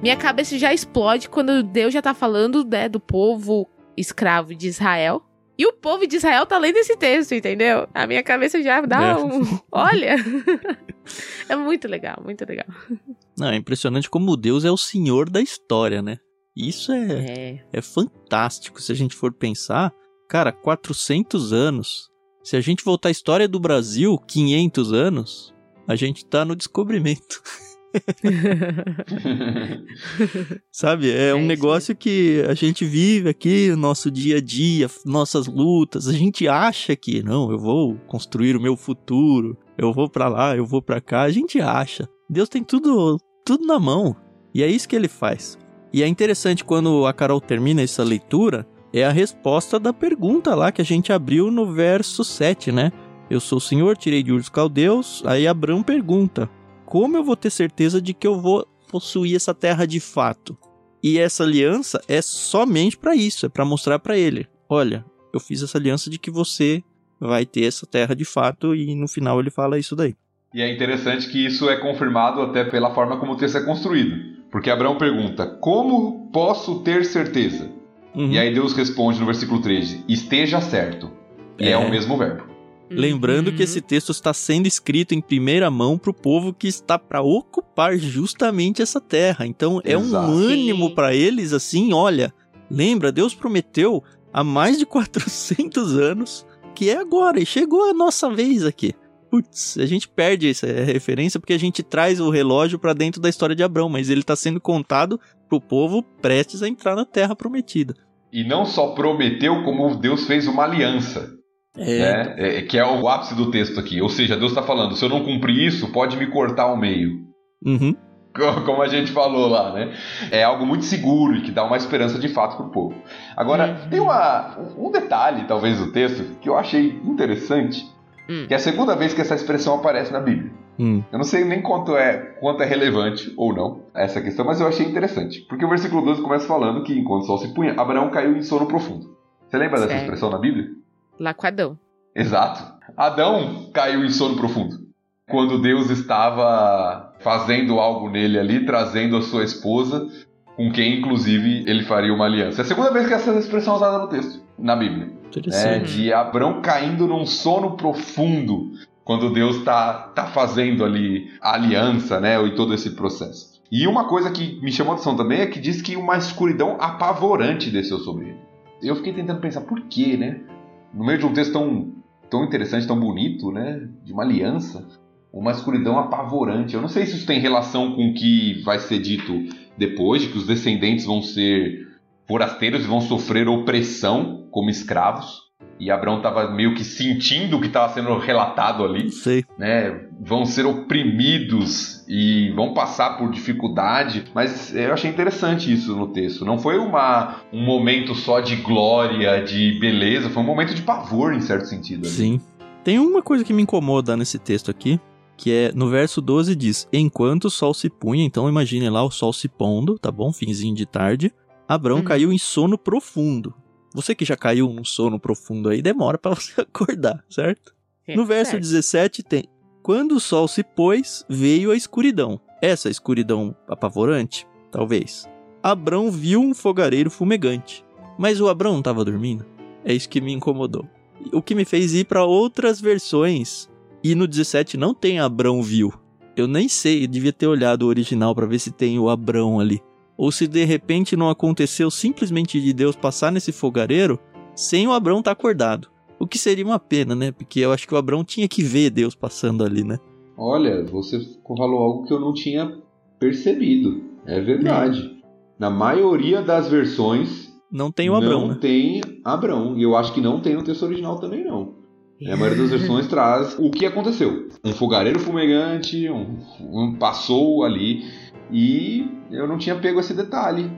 Minha cabeça já explode quando Deus já tá falando né, do povo escravo de Israel. E o povo de Israel tá lendo esse texto, entendeu? A minha cabeça já dá É. um. Olha! é muito legal, muito legal. Não, é impressionante como Deus é o senhor da história, né? Isso é, É. é fantástico se a gente for pensar. Cara, 400 anos. Se a gente voltar à história do Brasil, 500 anos, a gente tá no descobrimento. Sabe? É, É um negócio que a gente vive aqui, o nosso dia a dia, nossas lutas. A gente acha que, não, eu vou construir o meu futuro, eu vou pra lá, eu vou pra cá. A gente acha. Deus tem tudo, tudo na mão. E é isso que ele faz. E é interessante quando a Carol termina essa leitura, é a resposta da pergunta lá que a gente abriu no verso 7, né? Eu sou o Senhor, tirei de Ur dos Caldeus. Aí Abraão pergunta: Como eu vou ter certeza de que eu vou possuir essa terra de fato? E essa aliança é somente para isso, é para mostrar para ele: Olha, eu fiz essa aliança de que você vai ter essa terra de fato, e no final ele fala isso daí. E é interessante que isso é confirmado até pela forma como o texto é construído. Porque Abraão pergunta: Como posso ter certeza? Uhum. E aí Deus responde no versículo 13: Esteja certo. E é, É. o mesmo verbo. Lembrando que Uhum. esse texto está sendo escrito em primeira mão para o povo que está para ocupar justamente essa terra. Então é um Exato. ânimo Sim. para eles assim, olha, Lembra, Deus prometeu há mais de 400 anos que é agora e chegou a nossa vez aqui. Putz, a gente perde essa referência porque a gente traz o relógio para dentro da história de Abraão, mas ele está sendo contado pro povo prestes a entrar na terra prometida. E não só prometeu, como Deus fez uma aliança. É. Né? É, que é o ápice do texto aqui. Ou seja, Deus está falando: se eu não cumprir isso, pode me cortar ao meio. Uhum. Como a gente falou lá, né? É algo muito seguro e que dá uma esperança de fato para o povo. Agora, uhum. tem uma, um detalhe, talvez, do texto que eu achei interessante, hum. que é a segunda vez que essa expressão aparece na Bíblia. Hum. Eu não sei nem quanto é, quanto é relevante ou não essa questão, mas eu achei interessante. Porque o versículo 12 começa falando que enquanto o sol se punha, Abraão caiu em sono profundo. Você lembra certo. dessa expressão na Bíblia? Lá com Adão. Exato. Adão caiu em sono profundo. Quando Deus estava fazendo algo nele ali, trazendo a sua esposa, com quem inclusive ele faria uma aliança. É a segunda vez que essa expressão é usada no texto, na Bíblia. Interessante. É, de Abraão caindo num sono profundo, quando Deus está tá fazendo ali a aliança, né, e todo esse processo. E uma coisa que me chamou a atenção também é que diz que uma escuridão apavorante desceu sobre ele. Eu fiquei tentando pensar por quê, né? No meio de um texto tão, tão interessante, tão bonito, né? De uma aliança, uma escuridão apavorante. Eu não sei se isso tem relação com o que vai ser dito depois, de que os descendentes vão ser forasteiros e vão sofrer opressão como escravos e Abraão estava meio que sentindo o que estava sendo relatado ali. Sei. Né? Vão ser oprimidos e vão passar por dificuldade. Mas eu achei interessante isso no texto. Não foi uma, um momento só de glória, de beleza, foi um momento de pavor, em certo sentido. Ali. Sim. Tem uma coisa que me incomoda nesse texto aqui, que é no verso 12 diz: Enquanto o sol se punha, então imagine lá o sol se pondo, tá bom? Finzinho de tarde. Abraão uhum. caiu em sono profundo. Você que já caiu num sono profundo aí, demora para você acordar, certo? É, no verso certo. 17 tem: Quando o sol se pôs, veio a escuridão. Essa escuridão apavorante? Talvez. Abrão viu um fogareiro fumegante. Mas o Abrão não estava dormindo? É isso que me incomodou. O que me fez ir para outras versões. E no 17 não tem Abrão viu. Eu nem sei, eu devia ter olhado o original para ver se tem o Abrão ali ou se de repente não aconteceu simplesmente de Deus passar nesse fogareiro sem o Abrão estar tá acordado. O que seria uma pena, né? Porque eu acho que o Abrão tinha que ver Deus passando ali, né? Olha, você falou algo que eu não tinha percebido. É verdade. É. Na maioria das versões. Não tem o Abrão. Não né? tem Abrão. E eu acho que não tem no texto original também, não. A maioria das versões traz o que aconteceu. Um fogareiro fumegante, um, um passou ali e eu não tinha pego esse detalhe.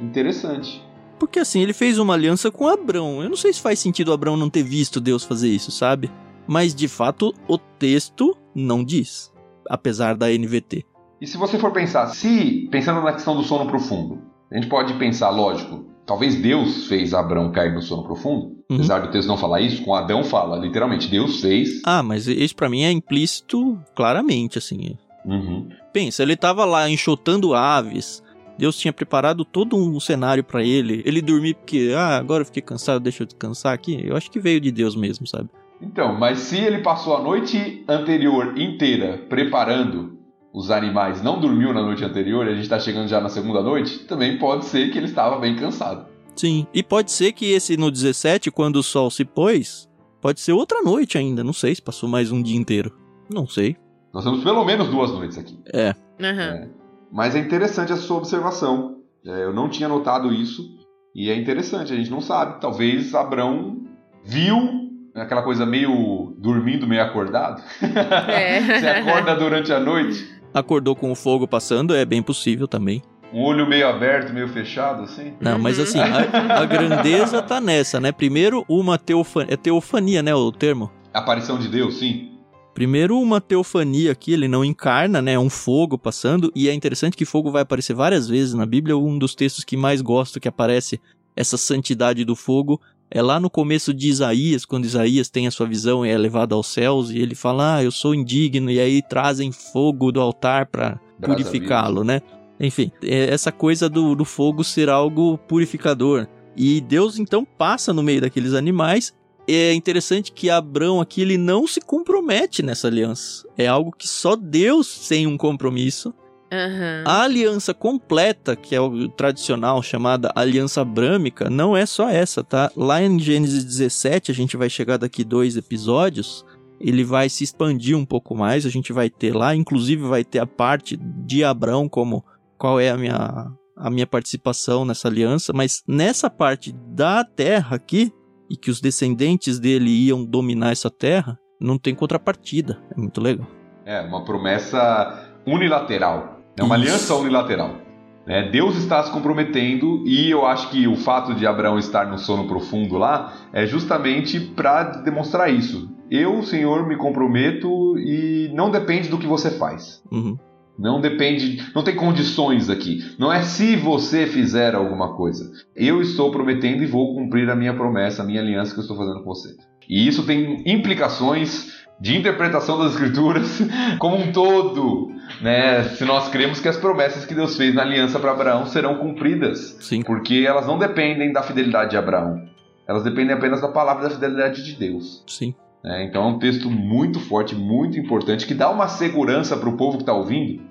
Interessante. Porque assim, ele fez uma aliança com Abrão. Eu não sei se faz sentido Abrão não ter visto Deus fazer isso, sabe? Mas de fato, o texto não diz. Apesar da NVT. E se você for pensar, se, pensando na questão do sono profundo, a gente pode pensar, lógico, talvez Deus fez Abrão cair no sono profundo. Uhum. Apesar do texto não falar isso, com Adão fala, literalmente, Deus fez. Ah, mas isso para mim é implícito claramente, assim. Uhum. Pensa, ele estava lá enxotando aves. Deus tinha preparado todo um cenário para ele. Ele dormir porque, ah, agora eu fiquei cansado, deixa eu descansar aqui. Eu acho que veio de Deus mesmo, sabe? Então, mas se ele passou a noite anterior inteira preparando os animais, não dormiu na noite anterior e a gente tá chegando já na segunda noite, também pode ser que ele estava bem cansado. Sim, e pode ser que esse no 17, quando o sol se pôs, pode ser outra noite ainda. Não sei se passou mais um dia inteiro. Não sei. Nós temos pelo menos duas noites aqui. É. Uhum. é. Mas é interessante a sua observação. É, eu não tinha notado isso. E é interessante, a gente não sabe. Talvez Abrão viu aquela coisa meio dormindo, meio acordado. É. Você acorda durante a noite. Acordou com o fogo passando, é bem possível também. Um olho meio aberto, meio fechado, assim? Não, mas assim, a, a grandeza tá nessa, né? Primeiro, uma teofania. É teofania, né? O termo? Aparição de Deus, sim. Primeiro, uma teofania aqui, ele não encarna, né? É um fogo passando, e é interessante que fogo vai aparecer várias vezes na Bíblia. Um dos textos que mais gosto que aparece essa santidade do fogo é lá no começo de Isaías, quando Isaías tem a sua visão e é levado aos céus, e ele fala: Ah, eu sou indigno, e aí trazem fogo do altar para purificá-lo, né? Enfim, é essa coisa do, do fogo ser algo purificador. E Deus então passa no meio daqueles animais é interessante que Abraão aqui ele não se compromete nessa aliança. É algo que só Deus tem um compromisso Aham. A aliança completa, que é o tradicional chamada aliança abrâmica, não é só essa, tá? Lá em Gênesis 17, a gente vai chegar daqui dois episódios, ele vai se expandir um pouco mais, a gente vai ter lá, inclusive vai ter a parte de Abraão como qual é a minha a minha participação nessa aliança, mas nessa parte da terra aqui e que os descendentes dele iam dominar essa terra, não tem contrapartida. É muito legal. É, uma promessa unilateral. É uma Isso. aliança unilateral. né? Deus está se comprometendo e eu acho que o fato de Abraão estar no sono profundo lá é justamente para demonstrar isso. Eu, Senhor, me comprometo e não depende do que você faz. Uhum. Não depende, não tem condições aqui. Não é se você fizer alguma coisa. Eu estou prometendo e vou cumprir a minha promessa, a minha aliança que eu estou fazendo com você. E isso tem implicações de interpretação das escrituras como um todo, né? Se nós cremos que as promessas que Deus fez na aliança para Abraão serão cumpridas, Sim. porque elas não dependem da fidelidade de Abraão. Elas dependem apenas da palavra da fidelidade de Deus. Sim. né? Então é um texto muito forte, muito importante, que dá uma segurança para o povo que está ouvindo,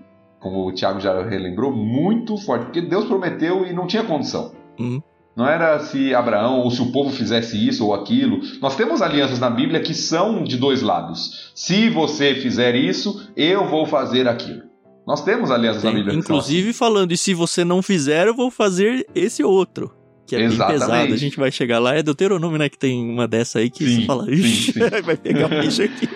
como o Tiago já relembrou, muito forte, porque Deus prometeu e não tinha condição. Uhum. Não era se Abraão ou se o povo fizesse isso ou aquilo. Nós temos alianças na Bíblia que são de dois lados. Se você fizer isso, eu vou fazer aquilo. Nós temos alianças na Bíblia que são assim. inclusive falando, e se você não fizer, eu vou fazer esse outro. Que é Exatamente. bem pesado, a gente vai chegar lá. É Deuteronômio, né? Que tem uma dessa aí que Sim, você fala, sim, sim. vai pegar o bicho aqui.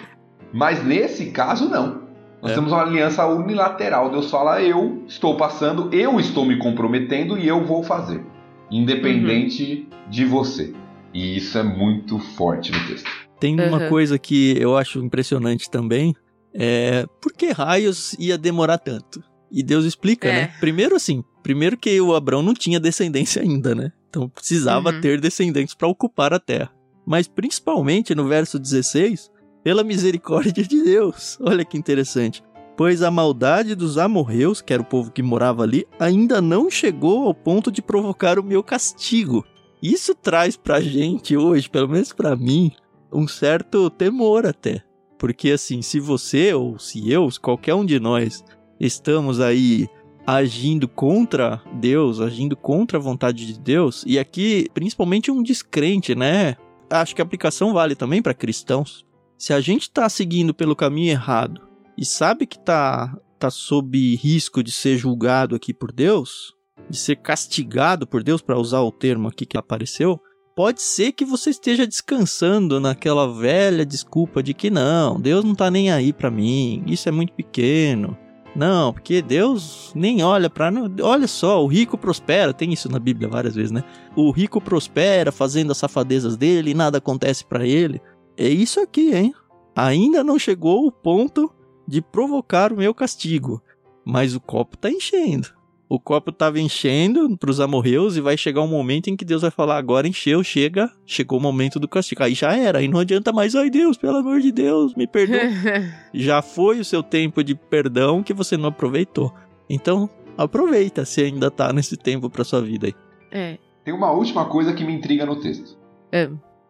Mas nesse caso, não. Nós É. temos uma aliança unilateral. Deus fala: eu estou passando, eu estou me comprometendo e eu vou fazer. Independente de você. E isso é muito forte no texto. Tem uma Uhum. coisa que eu acho impressionante também. É por que raios ia demorar tanto? E Deus explica, É. né? Primeiro assim, primeiro que o Abraão não tinha descendência ainda, né? Então precisava Uhum. ter descendentes para ocupar a terra. Mas principalmente no verso 16, pela misericórdia de Deus. Olha que interessante. Pois a maldade dos amorreus, que era o povo que morava ali, ainda não chegou ao ponto de provocar o meu castigo. Isso traz pra gente hoje, pelo menos pra mim, um certo temor até. Porque assim, se você ou se eu, qualquer um de nós, estamos aí agindo contra Deus, agindo contra a vontade de Deus, e aqui principalmente um descrente, né? Acho que a aplicação vale também para cristãos. Se a gente tá seguindo pelo caminho errado e sabe que tá tá sob risco de ser julgado aqui por Deus, de ser castigado por Deus, para usar o termo aqui que apareceu, pode ser que você esteja descansando naquela velha desculpa de que não, Deus não tá nem aí pra mim, isso é muito pequeno. Não, porque Deus nem olha pra. Olha só, o rico prospera, tem isso na Bíblia várias vezes, né? O rico prospera fazendo as safadezas dele e nada acontece pra ele. É isso aqui, hein? Ainda não chegou o ponto de provocar o meu castigo, mas o copo tá enchendo o copo tava enchendo pros amorreus e vai chegar um momento em que Deus vai falar: agora encheu, chega, chegou o momento do castigo. Aí já era, aí não adianta mais, ai Deus, pelo amor de Deus, me perdoa. já foi o seu tempo de perdão que você não aproveitou. Então, aproveita se ainda tá nesse tempo pra sua vida aí. é. Tem uma última coisa que me intriga no texto. É.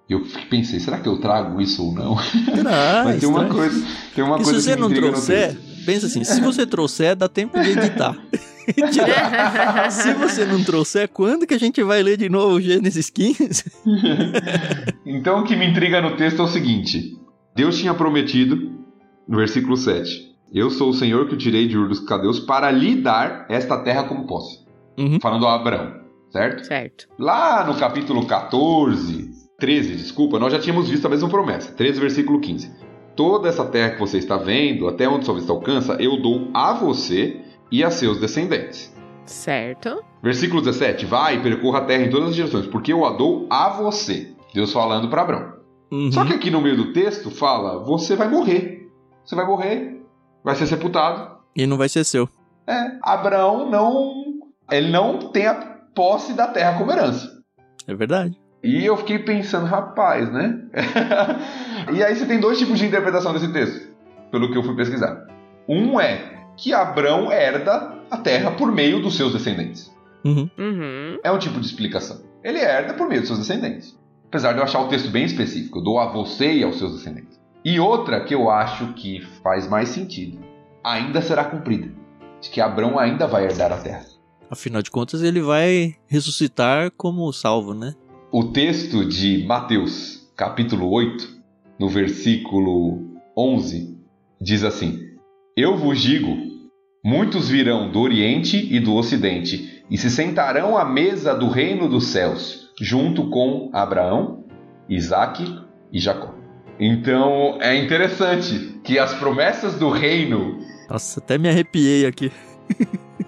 Eu pensei, será que eu trago isso ou não? Ah, Mas tem uma estranho. coisa, tem uma E se coisa você que me não intriga trouxer, pensa assim, se você trouxer, dá tempo de editar. Se você não trouxer, quando que a gente vai ler de novo o Gênesis 15? Então o que me intriga no texto é o seguinte: Deus tinha prometido, no versículo 7, Eu sou o Senhor que o tirei de Ur dos Cadeus para lhe dar esta terra como posse. Uhum. Falando a Abraão, certo? certo. Lá no capítulo 14, 13, desculpa, nós já tínhamos visto a mesma promessa. 13, versículo 15. Toda essa terra que você está vendo, até onde sua vista alcança, eu dou a você e a seus descendentes. Certo. Versículo 17. Vai e percorra a terra em todas as direções, porque eu a dou a você. Deus falando para Abraão. Uhum. Só que aqui no meio do texto fala: você vai morrer. Você vai morrer, vai ser sepultado. E não vai ser seu. É, Abraão não. Ele não tem a posse da terra como herança. É verdade. E eu fiquei pensando, rapaz, né? e aí você tem dois tipos de interpretação desse texto, pelo que eu fui pesquisar. Um é que Abraão herda a terra por meio dos seus descendentes. Uhum. Uhum. É um tipo de explicação. Ele herda por meio dos seus descendentes. Apesar de eu achar o texto bem específico, eu dou a você e aos seus descendentes. E outra que eu acho que faz mais sentido, ainda será cumprida. de que Abraão ainda vai herdar a terra. Afinal de contas, ele vai ressuscitar como salvo, né? O texto de Mateus, capítulo 8, no versículo 11, diz assim: Eu vos digo, muitos virão do Oriente e do Ocidente e se sentarão à mesa do reino dos céus, junto com Abraão, Isaque e Jacó. Então é interessante que as promessas do reino. Nossa, até me arrepiei aqui.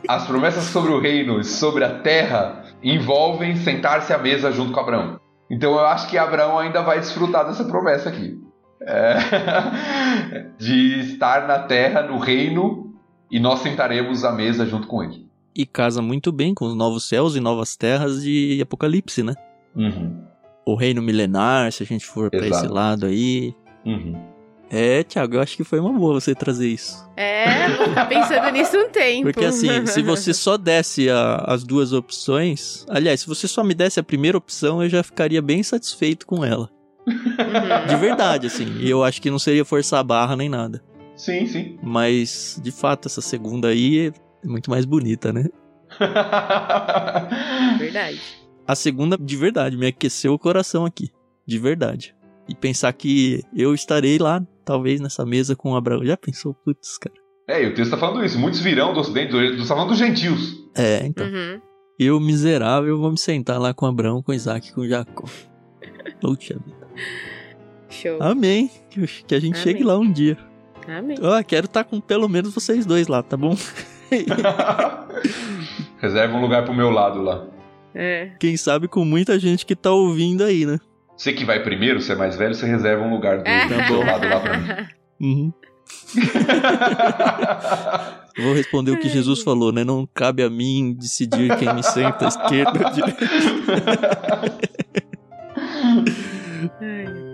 as promessas sobre o reino e sobre a terra envolvem sentar-se à mesa junto com Abraão. Então eu acho que Abraão ainda vai desfrutar dessa promessa aqui. É... de estar na terra, no reino, e nós sentaremos à mesa junto com ele. E casa muito bem com os novos céus e novas terras de Apocalipse, né? Uhum. O reino milenar, se a gente for para esse lado aí. Uhum. É, Thiago, eu acho que foi uma boa você trazer isso. É, vou ficar pensando nisso um tempo. Porque assim, se você só desse a, as duas opções. Aliás, se você só me desse a primeira opção, eu já ficaria bem satisfeito com ela. Uhum. De verdade, assim. E eu acho que não seria forçar a barra nem nada. Sim, sim. Mas, de fato, essa segunda aí é muito mais bonita, né? verdade. A segunda, de verdade, me aqueceu o coração aqui. De verdade. E pensar que eu estarei lá, talvez, nessa mesa com o Abraão. Já pensou? Putz, cara. É, e o texto tá falando isso. Muitos virão do ocidente, do, tá falando dos gentios. É, então. Uhum. Eu, miserável, vou me sentar lá com Abraão, com Isaac e com Jacó. Puxa vida. Show. Amém. Que a gente Amém. chegue lá um dia. Amém. Ah, quero estar tá com pelo menos vocês dois lá, tá bom? Reserva um lugar pro meu lado lá. É. Quem sabe com muita gente que tá ouvindo aí, né? Você que vai primeiro, você é mais velho, você reserva um lugar do, é. do lado lá pra mim. Uhum. Vou responder o que Jesus falou, né? Não cabe a mim decidir quem me senta à esquerda ou direita.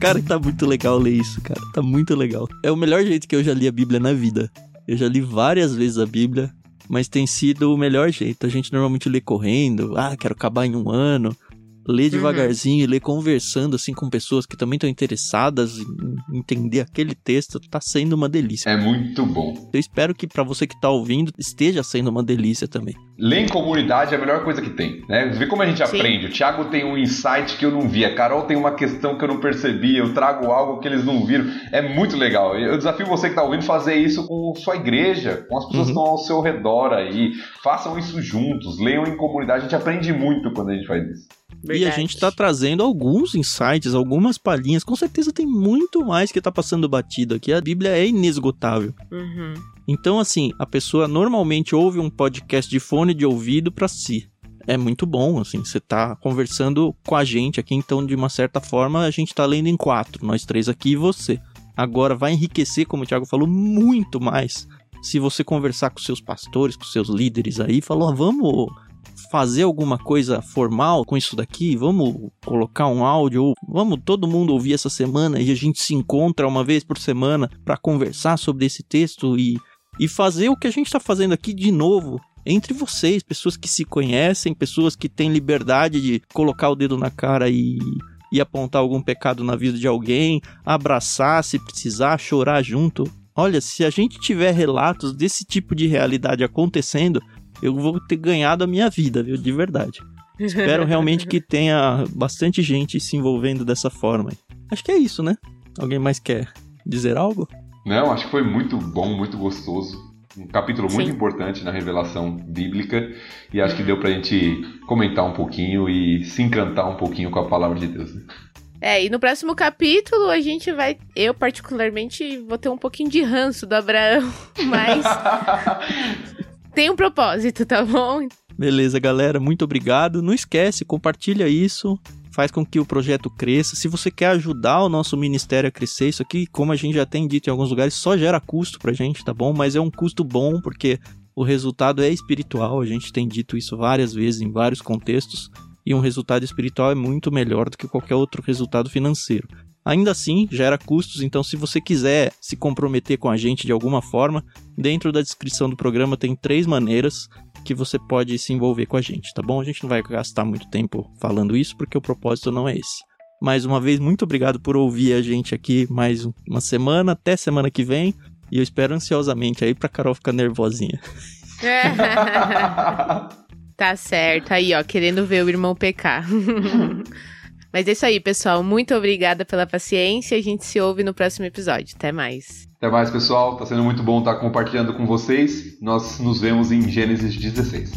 Cara, tá muito legal ler isso, cara. Tá muito legal. É o melhor jeito que eu já li a Bíblia na vida. Eu já li várias vezes a Bíblia, mas tem sido o melhor jeito. A gente normalmente lê correndo, ah, quero acabar em um ano ler uhum. devagarzinho, uhum. ler conversando assim com pessoas que também estão interessadas em entender aquele texto, tá sendo uma delícia. É muito bom. Eu espero que para você que tá ouvindo esteja sendo uma delícia também. Ler em comunidade é a melhor coisa que tem, né? Vê como a gente Sim. aprende. O Thiago tem um insight que eu não vi, a Carol tem uma questão que eu não percebi, eu trago algo que eles não viram. É muito legal. Eu desafio você que tá ouvindo fazer isso com sua igreja, com as pessoas uhum. que estão ao seu redor aí. Façam isso juntos, leiam em comunidade. A gente aprende muito quando a gente faz isso. Verdade. E a gente tá trazendo alguns insights, algumas palhinhas. Com certeza tem muito mais que tá passando batido aqui. A Bíblia é inesgotável. Uhum. Então, assim, a pessoa normalmente ouve um podcast de fone de ouvido para si. É muito bom, assim, você tá conversando com a gente aqui, então, de uma certa forma, a gente tá lendo em quatro, nós três aqui e você. Agora vai enriquecer, como o Thiago falou, muito mais se você conversar com seus pastores, com seus líderes aí, falou, vamos fazer alguma coisa formal com isso daqui? Vamos colocar um áudio? Vamos todo mundo ouvir essa semana e a gente se encontra uma vez por semana para conversar sobre esse texto e, e fazer o que a gente está fazendo aqui de novo entre vocês, pessoas que se conhecem, pessoas que têm liberdade de colocar o dedo na cara e, e apontar algum pecado na vida de alguém, abraçar se precisar, chorar junto. Olha, se a gente tiver relatos desse tipo de realidade acontecendo, eu vou ter ganhado a minha vida, viu? De verdade. Espero realmente que tenha bastante gente se envolvendo dessa forma. Acho que é isso, né? Alguém mais quer dizer algo? Não, acho que foi muito bom, muito gostoso. Um capítulo Sim. muito importante na revelação bíblica. E acho que deu pra gente comentar um pouquinho e se encantar um pouquinho com a palavra de Deus. Né? É, e no próximo capítulo a gente vai. Eu, particularmente, vou ter um pouquinho de ranço do Abraão, mas. tem um propósito, tá bom? Beleza, galera, muito obrigado. Não esquece, compartilha isso, faz com que o projeto cresça. Se você quer ajudar o nosso ministério a crescer, isso aqui, como a gente já tem dito em alguns lugares, só gera custo pra gente, tá bom? Mas é um custo bom porque o resultado é espiritual. A gente tem dito isso várias vezes em vários contextos. E um resultado espiritual é muito melhor do que qualquer outro resultado financeiro. Ainda assim, gera custos, então se você quiser se comprometer com a gente de alguma forma, dentro da descrição do programa tem três maneiras que você pode se envolver com a gente, tá bom? A gente não vai gastar muito tempo falando isso porque o propósito não é esse. Mais uma vez, muito obrigado por ouvir a gente aqui mais uma semana, até semana que vem. E eu espero ansiosamente aí pra Carol ficar nervosinha. tá certo. Aí, ó, querendo ver o irmão pecar. Mas é isso aí, pessoal. Muito obrigada pela paciência. A gente se ouve no próximo episódio. Até mais. Até mais, pessoal. Tá sendo muito bom estar compartilhando com vocês. Nós nos vemos em Gênesis 16.